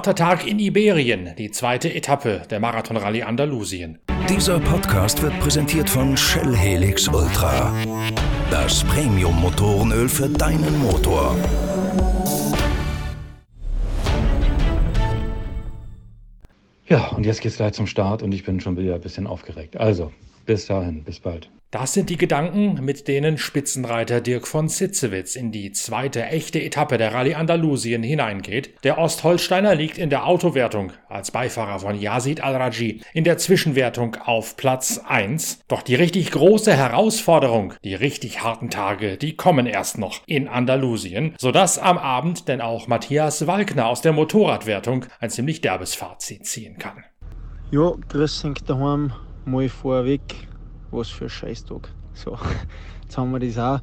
Harter Tag in Iberien, die zweite Etappe der Marathonrallye Andalusien. Dieser Podcast wird präsentiert von Shell Helix Ultra. Das Premium-Motorenöl für deinen Motor. Ja, und jetzt geht's gleich zum Start und ich bin schon wieder ein bisschen aufgeregt. Also, bis dahin, bis bald. Das sind die Gedanken, mit denen Spitzenreiter Dirk von Sitzewitz in die zweite echte Etappe der Rallye Andalusien hineingeht. Der Ostholsteiner liegt in der Autowertung als Beifahrer von Yazid Al-Raji in der Zwischenwertung auf Platz 1. Doch die richtig große Herausforderung, die richtig harten Tage, die kommen erst noch in Andalusien, sodass am Abend denn auch Matthias Walkner aus der Motorradwertung ein ziemlich derbes Fazit ziehen kann. Ja, grüß euch daheim, mal vorweg was für ein Scheißtag. So, jetzt haben wir das auch.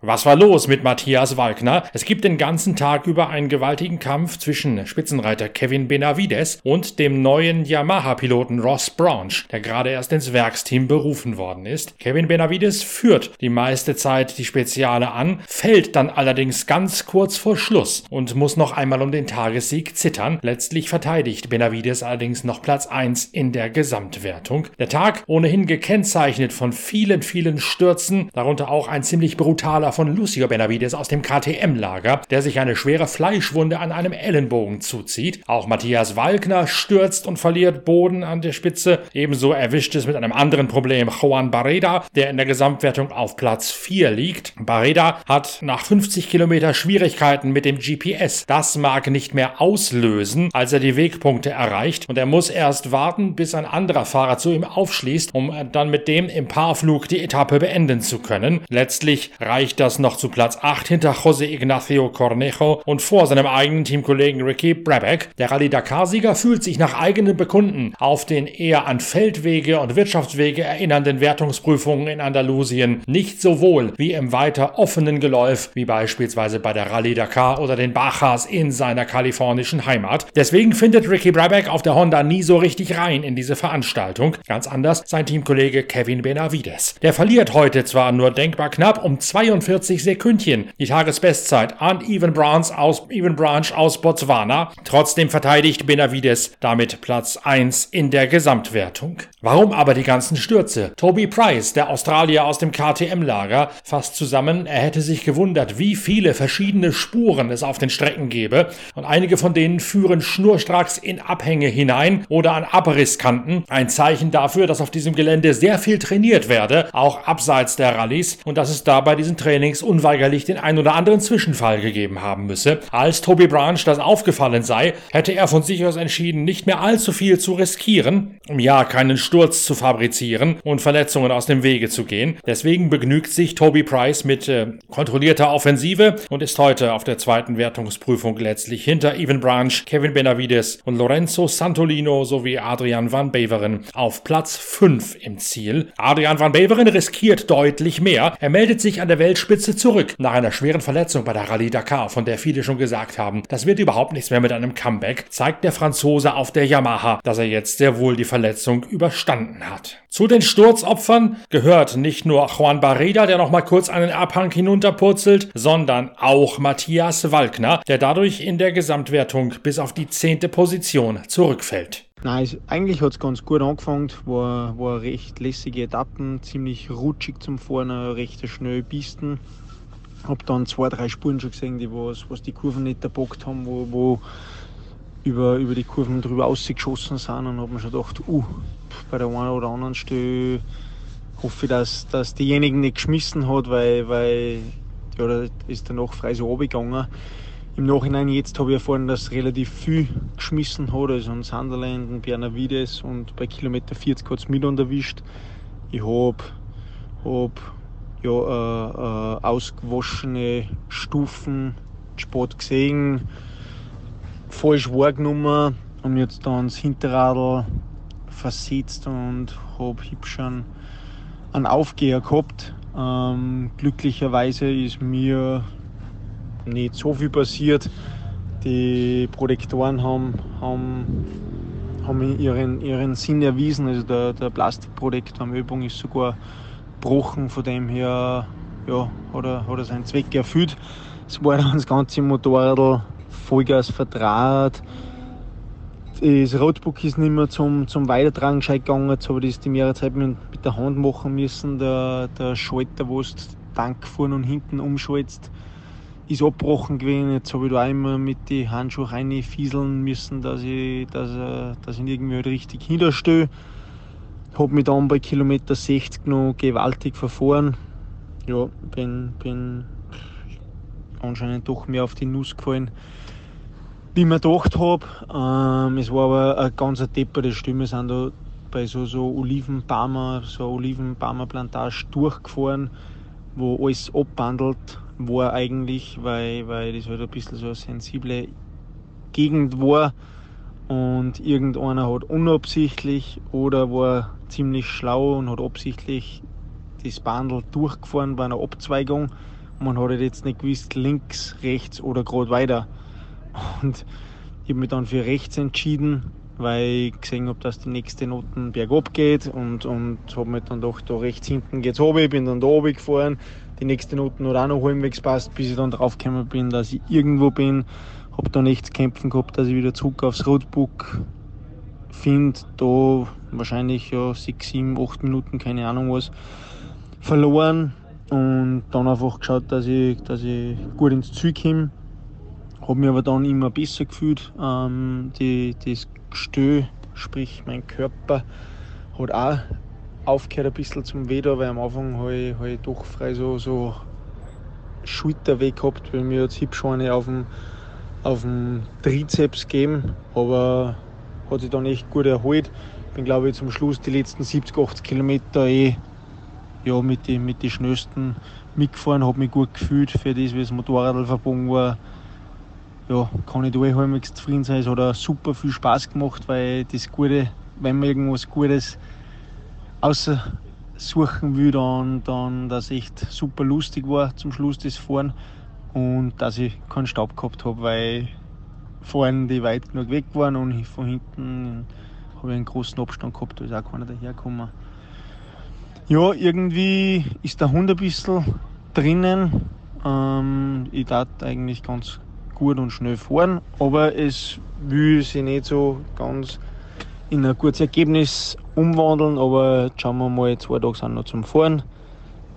Was war los mit Matthias Walkner? Es gibt den ganzen Tag über einen gewaltigen Kampf zwischen Spitzenreiter Kevin Benavides und dem neuen Yamaha-Piloten Ross Branch, der gerade erst ins Werksteam berufen worden ist. Kevin Benavides führt die meiste Zeit die Speziale an, fällt dann allerdings ganz kurz vor Schluss und muss noch einmal um den Tagessieg zittern. Letztlich verteidigt Benavides allerdings noch Platz 1 in der Gesamtwertung. Der Tag ohnehin gekennzeichnet von vielen, vielen Stürzen, darunter auch ein ziemlich brutaler Fahrer von Lucio Benavides aus dem KTM-Lager, der sich eine schwere Fleischwunde an einem Ellenbogen zuzieht. Auch Matthias Walkner stürzt und verliert Boden an der Spitze. Ebenso erwischt es mit einem anderen Problem Juan Barreda, der in der Gesamtwertung auf Platz 4 liegt. Barreda hat nach 50 Kilometer Schwierigkeiten mit dem GPS. Das mag nicht mehr auslösen, als er die Wegpunkte erreicht und er muss erst warten, bis ein anderer Fahrer zu ihm aufschließt, um dann mit dem im Paarflug die Etappe beenden zu können. Letztlich reicht das noch zu Platz 8 hinter José Ignacio Cornejo und vor seinem eigenen Teamkollegen Ricky Brabeck. Der Rallye Dakar-Sieger fühlt sich nach eigenem Bekunden auf den eher an Feldwege und Wirtschaftswege erinnernden Wertungsprüfungen in Andalusien nicht so wohl wie im weiter offenen Geläuf, wie beispielsweise bei der Rallye Dakar oder den Bajas in seiner kalifornischen Heimat. Deswegen findet Ricky Brabeck auf der Honda nie so richtig rein in diese Veranstaltung. Ganz anders sein Teamkollege Kevin Benavides. Der verliert heute zwar nur denkbar knapp um 42 45 Sekündchen. Die Tagesbestzeit an Even Branch aus, Even Branch aus Botswana. Trotzdem verteidigt Benavides damit Platz 1 in der Gesamtwertung. Warum aber die ganzen Stürze? Toby Price, der Australier aus dem KTM-Lager, fasst zusammen, er hätte sich gewundert, wie viele verschiedene Spuren es auf den Strecken gebe und einige von denen führen schnurstracks in Abhänge hinein oder an Abrisskanten. Ein Zeichen dafür, dass auf diesem Gelände sehr viel trainiert werde, auch abseits der Rallyes und dass es dabei diesen Trainings Trainings unweigerlich den ein oder anderen Zwischenfall gegeben haben müsse. Als Toby Branch das aufgefallen sei, hätte er von sich aus entschieden, nicht mehr allzu viel zu riskieren, um ja keinen Sturz zu fabrizieren und Verletzungen aus dem Wege zu gehen. Deswegen begnügt sich Toby Price mit äh, kontrollierter Offensive und ist heute auf der zweiten Wertungsprüfung letztlich hinter Evan Branch, Kevin Benavides und Lorenzo Santolino sowie Adrian van Beveren auf Platz 5 im Ziel. Adrian van Beveren riskiert deutlich mehr. Er meldet sich an der Weltspitze Spitze zurück nach einer schweren Verletzung bei der Rallye Dakar, von der viele schon gesagt haben, das wird überhaupt nichts mehr mit einem Comeback, zeigt der Franzose auf der Yamaha, dass er jetzt sehr wohl die Verletzung überstanden hat. Zu den Sturzopfern gehört nicht nur Juan Barreda, der noch mal kurz einen Abhang hinunterpurzelt, sondern auch Matthias Walkner, der dadurch in der Gesamtwertung bis auf die zehnte Position zurückfällt. Nein, es, eigentlich hat es ganz gut angefangen. War, war recht lässige Etappen, ziemlich rutschig zum Fahren, recht schnelle Pisten. Hab dann zwei, drei Spuren schon gesehen, die was, was die Kurven nicht erbockt haben, wo, wo über, über die Kurven drüber ausgeschossen sind. Und hab mir schon gedacht, uh, bei der einen oder anderen Stelle hoffe ich, dass, dass diejenigen nicht geschmissen hat, weil, weil ja, da ist danach frei so runtergegangen. Im Nachhinein jetzt habe ich erfahren, dass relativ viel geschmissen hat, also ein Sunderland, ein Bernavides und bei Kilometer 40 hat es mit erwischt. Ich habe hab, ja, äh, äh, ausgewaschene Stufen Sport gesehen, falsch wahrgenommen und jetzt dann das Hinterradl versetzt und habe hübsch einen, einen Aufgeher gehabt. Ähm, glücklicherweise ist mir nicht so viel passiert. Die Protektoren haben, haben, haben ihren, ihren Sinn erwiesen. Also der, der Plastikprotektor am Übung ist sogar gebrochen. Von dem her ja, hat, er, hat er seinen Zweck erfüllt. Es war dann das ganze Motorrad Vollgas vertraut. Das Rotbuch ist nicht mehr zum, zum Weitertragen gegangen. Jetzt habe ich das die mehrere Zeit mit, mit der Hand machen müssen. Der, der Schalter, wo es Tank vorne und hinten umschaltet, ist abgebrochen gewesen. Jetzt habe ich da immer mit den Handschuhen reinfieseln müssen, dass ich, dass, dass ich irgendwie halt richtig hinterstehe. Habe mich dann bei Kilometer 60 noch gewaltig verfahren. Ja, bin, bin anscheinend doch mehr auf die Nuss gefallen, wie ich mir gedacht habe. Ähm, es war aber eine ganz depperte Stimme, sind da bei so, so Olivenbaumer, so Olivenbaumerplantage durchgefahren, wo alles abbandelt war eigentlich, weil, weil das halt ein bisschen so eine sensible Gegend war und irgendeiner hat unabsichtlich oder war ziemlich schlau und hat absichtlich das Bandel durchgefahren bei einer Abzweigung. Man hat halt jetzt nicht gewusst, links, rechts oder gerade weiter. Und ich habe mich dann für rechts entschieden, weil ich gesehen habe, dass die nächste Noten bergab geht und, und habe mir dann gedacht, da rechts hinten geht's runter, bin dann da oben gefahren. Die nächste Noten hat auch noch halbwegs passt, bis ich dann draufgekommen bin, dass ich irgendwo bin. Habe dann echt zu kämpfen gehabt, dass ich wieder zurück aufs Roadbook finde. Da wahrscheinlich ja 6, 7, 8 Minuten, keine Ahnung was, verloren. Und dann einfach geschaut, dass ich, dass ich gut ins Ziel komme. Habe mich aber dann immer besser gefühlt. Ähm, die, das Gestö, sprich mein Körper, hat auch aufgehört ein bisschen zum Weder, weil am Anfang habe ich, hab ich doch frei so, so Schulter weg gehabt, weil mir jetzt Hipschweine auf dem, auf dem Trizeps gegeben, aber hat sich dann echt gut erholt. Bin glaube ich zum Schluss die letzten 70, 80 Kilometer eh ja, mit den mit die schnellsten mitgefahren, habe mich gut gefühlt für das, wie das Motorrad verbogen war. Ja, kann ich da eh halbwegs zufrieden sein. Es hat auch super viel Spaß gemacht, weil das Gute, wenn man irgendwas Gutes aussuchen will, dann, dann dass echt super lustig war zum Schluss das Fahren und dass ich keinen Staub gehabt habe, weil vorne die weit genug weg waren und von hinten habe ich einen großen Abstand gehabt, da ist auch keiner dahergekommen. Ja, irgendwie ist der Hund ein bisschen drinnen. Ähm, ich darf eigentlich ganz gut und schnell fahren, aber es will sich nicht so ganz in ein gutes Ergebnis umwandeln, aber schauen wir mal, zwei Tage sind noch zum Fahren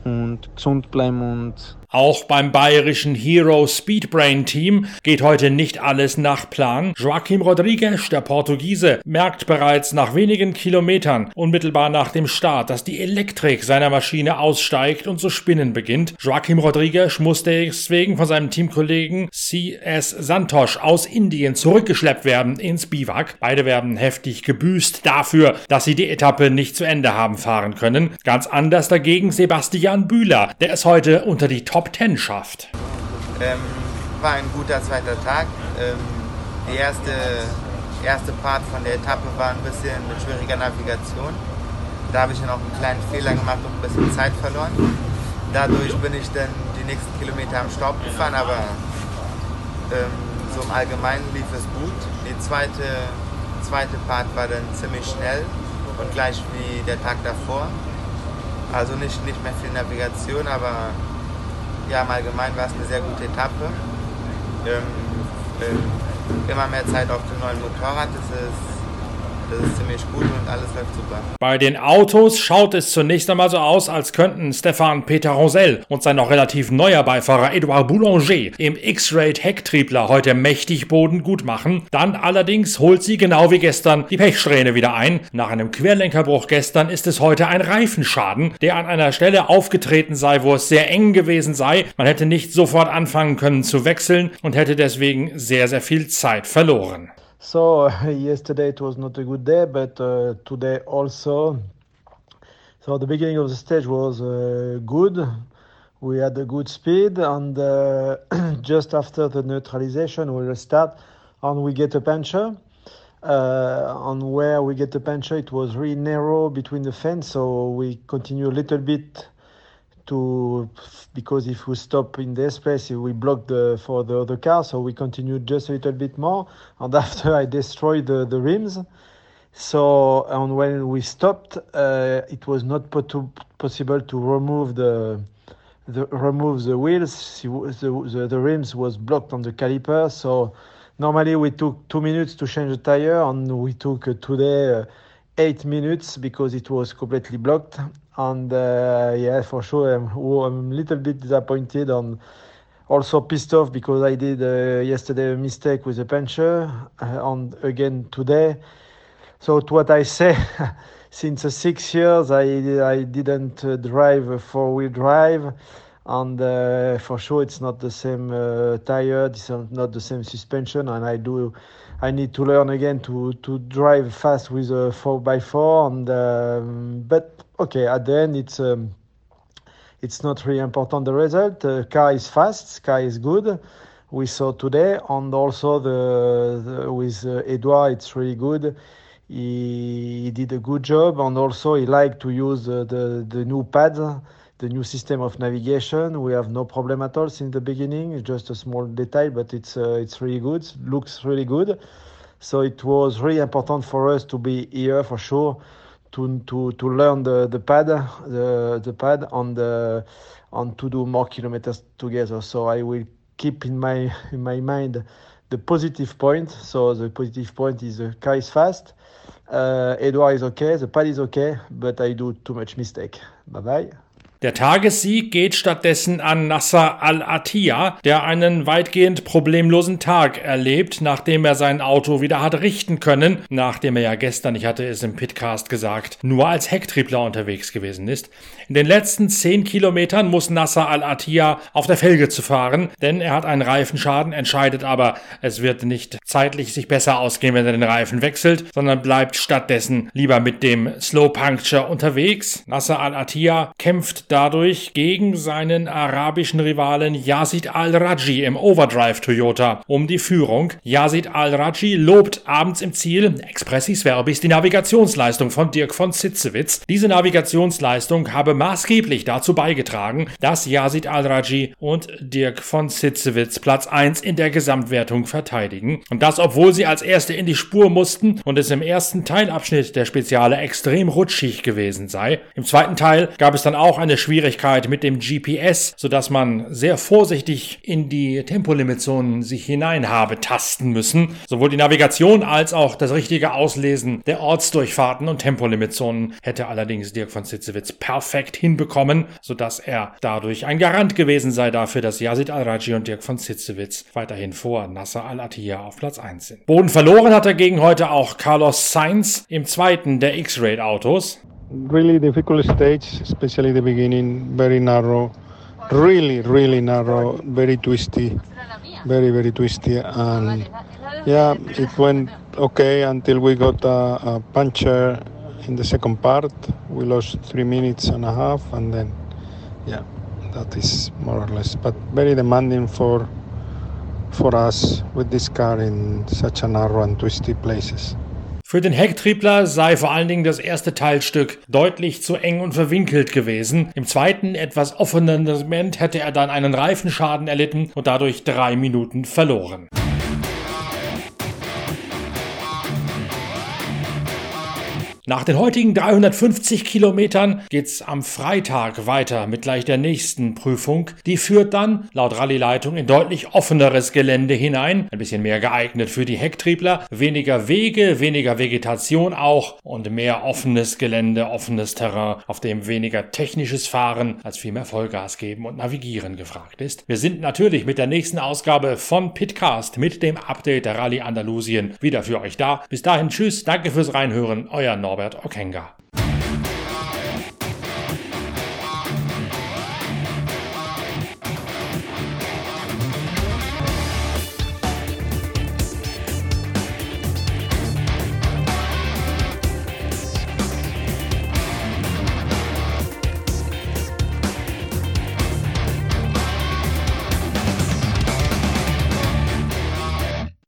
und gesund bleiben und auch beim bayerischen Hero Speedbrain Team geht heute nicht alles nach Plan. Joaquim Rodriguez, der Portugiese, merkt bereits nach wenigen Kilometern, unmittelbar nach dem Start, dass die Elektrik seiner Maschine aussteigt und zu spinnen beginnt. Joaquim Rodriguez musste deswegen von seinem Teamkollegen CS Santosh aus Indien zurückgeschleppt werden ins Biwak. Beide werden heftig gebüßt dafür, dass sie die Etappe nicht zu Ende haben fahren können. Ganz anders dagegen Sebastian Bühler, der es heute unter die Top Top 10 schafft. Ähm, war ein guter zweiter Tag. Ähm, die erste, erste Part von der Etappe war ein bisschen mit schwieriger Navigation. Da habe ich dann auch einen kleinen Fehler gemacht und ein bisschen Zeit verloren. Dadurch bin ich dann die nächsten Kilometer am Staub gefahren, aber ähm, so im Allgemeinen lief es gut. Die zweite, zweite Part war dann ziemlich schnell und gleich wie der Tag davor. Also nicht, nicht mehr viel Navigation, aber ja, im Allgemeinen war es eine sehr gute Etappe. Ähm, ähm, immer mehr Zeit auf dem neuen Motorrad, das ist das ist ziemlich gut und alles läuft super. Bei den Autos schaut es zunächst einmal so aus, als könnten Stefan Peter Rosell und sein noch relativ neuer Beifahrer Edouard Boulanger im X-Rate Hecktriebler heute mächtig Boden gut machen. Dann allerdings holt sie genau wie gestern die Pechsträhne wieder ein. Nach einem Querlenkerbruch gestern ist es heute ein Reifenschaden, der an einer Stelle aufgetreten sei, wo es sehr eng gewesen sei. Man hätte nicht sofort anfangen können zu wechseln und hätte deswegen sehr, sehr viel Zeit verloren. So yesterday it was not a good day, but uh, today also. So the beginning of the stage was uh, good. We had a good speed, and uh, just after the neutralization, we restart, and we get a puncture. Uh, on where we get the puncture, it was really narrow between the fence, so we continue a little bit to because if we stop in this place we block the for the other car so we continued just a little bit more and after i destroyed the, the rims. So and when we stopped uh, it was not possible to remove the the remove the wheels. The, the, the rims was blocked on the caliper. So normally we took two minutes to change the tire, and we took uh, today uh, eight minutes because it was completely blocked. And uh, yeah, for sure, I'm, I'm a little bit disappointed and also pissed off because I did uh, yesterday a mistake with the puncher, uh, and again today. So to what I say, since six years I I didn't drive a four wheel drive and uh, for sure it's not the same uh, tire it's not the same suspension and i do i need to learn again to to drive fast with a 4x4 and um, but okay at the end it's um, it's not really important the result the car is fast car is good we saw today and also the, the with uh, edouard it's really good he, he, did a good job and also he liked to use uh, the the new pads the new system of navigation. We have no problem at all since the beginning. It's just a small detail, but it's uh, it's really good. Looks really good. So it was really important for us to be here for sure, to to to learn the the pad, the the pad, on the and to do more kilometers together. So I will keep in my in my mind the positive point. So the positive point is the car is fast. Uh, is okay, the pad is okay, but I do too much mistake. Bye bye. Der Tagessieg geht stattdessen an Nasser al-Attiyah, der einen weitgehend problemlosen Tag erlebt, nachdem er sein Auto wieder hat richten können, nachdem er ja gestern, ich hatte es im Pitcast gesagt, nur als Hecktriebler unterwegs gewesen ist. In den letzten zehn Kilometern muss Nasser al-Attiyah auf der Felge zu fahren, denn er hat einen Reifenschaden, entscheidet aber, es wird nicht zeitlich sich besser ausgehen, wenn er den Reifen wechselt, sondern bleibt stattdessen lieber mit dem Slow Puncture unterwegs. Nasser al-Attiyah kämpft dadurch gegen seinen arabischen Rivalen Yazid al-Raji im Overdrive Toyota um die Führung. Yazid al-Raji lobt abends im Ziel, expressis verbis, die Navigationsleistung von Dirk von Sitzewitz. Diese Navigationsleistung habe maßgeblich dazu beigetragen, dass Yazid al-Raji und Dirk von Sitzewitz Platz 1 in der Gesamtwertung verteidigen. Und das, obwohl sie als Erste in die Spur mussten und es im ersten Teilabschnitt der Speziale extrem rutschig gewesen sei. Im zweiten Teil gab es dann auch eine Schwierigkeit mit dem GPS, sodass man sehr vorsichtig in die Tempolimitzonen sich hinein habe tasten müssen. Sowohl die Navigation als auch das richtige Auslesen der Ortsdurchfahrten und Tempolimitzonen hätte allerdings Dirk von Sitzewitz perfekt hinbekommen, sodass er dadurch ein Garant gewesen sei dafür, dass Yazid Al-Raji und Dirk von Sitzewitz weiterhin vor Nasser Al-Attiyah auf Platz 1 sind. Boden verloren hat dagegen heute auch Carlos Sainz im zweiten der X-Raid-Autos. Really difficult stage, especially the beginning, very narrow, really, really narrow, very twisty, very, very twisty. And yeah, it went okay until we got a, a puncher in the second part. We lost three minutes and a half, and then yeah, that is more or less. But very demanding for for us with this car in such a narrow and twisty places. Für den Hecktriebler sei vor allen Dingen das erste Teilstück deutlich zu eng und verwinkelt gewesen. Im zweiten, etwas offenen Segment hätte er dann einen Reifenschaden erlitten und dadurch drei Minuten verloren. Nach den heutigen 350 Kilometern geht's am Freitag weiter mit gleich der nächsten Prüfung. Die führt dann laut Rallye-Leitung in deutlich offeneres Gelände hinein, ein bisschen mehr geeignet für die Hecktriebler, weniger Wege, weniger Vegetation auch und mehr offenes Gelände, offenes Terrain, auf dem weniger technisches Fahren als viel mehr Vollgas geben und navigieren gefragt ist. Wir sind natürlich mit der nächsten Ausgabe von Pitcast mit dem Update der Rallye Andalusien wieder für euch da. Bis dahin tschüss, danke fürs Reinhören, euer Norbert Norbert Okenga.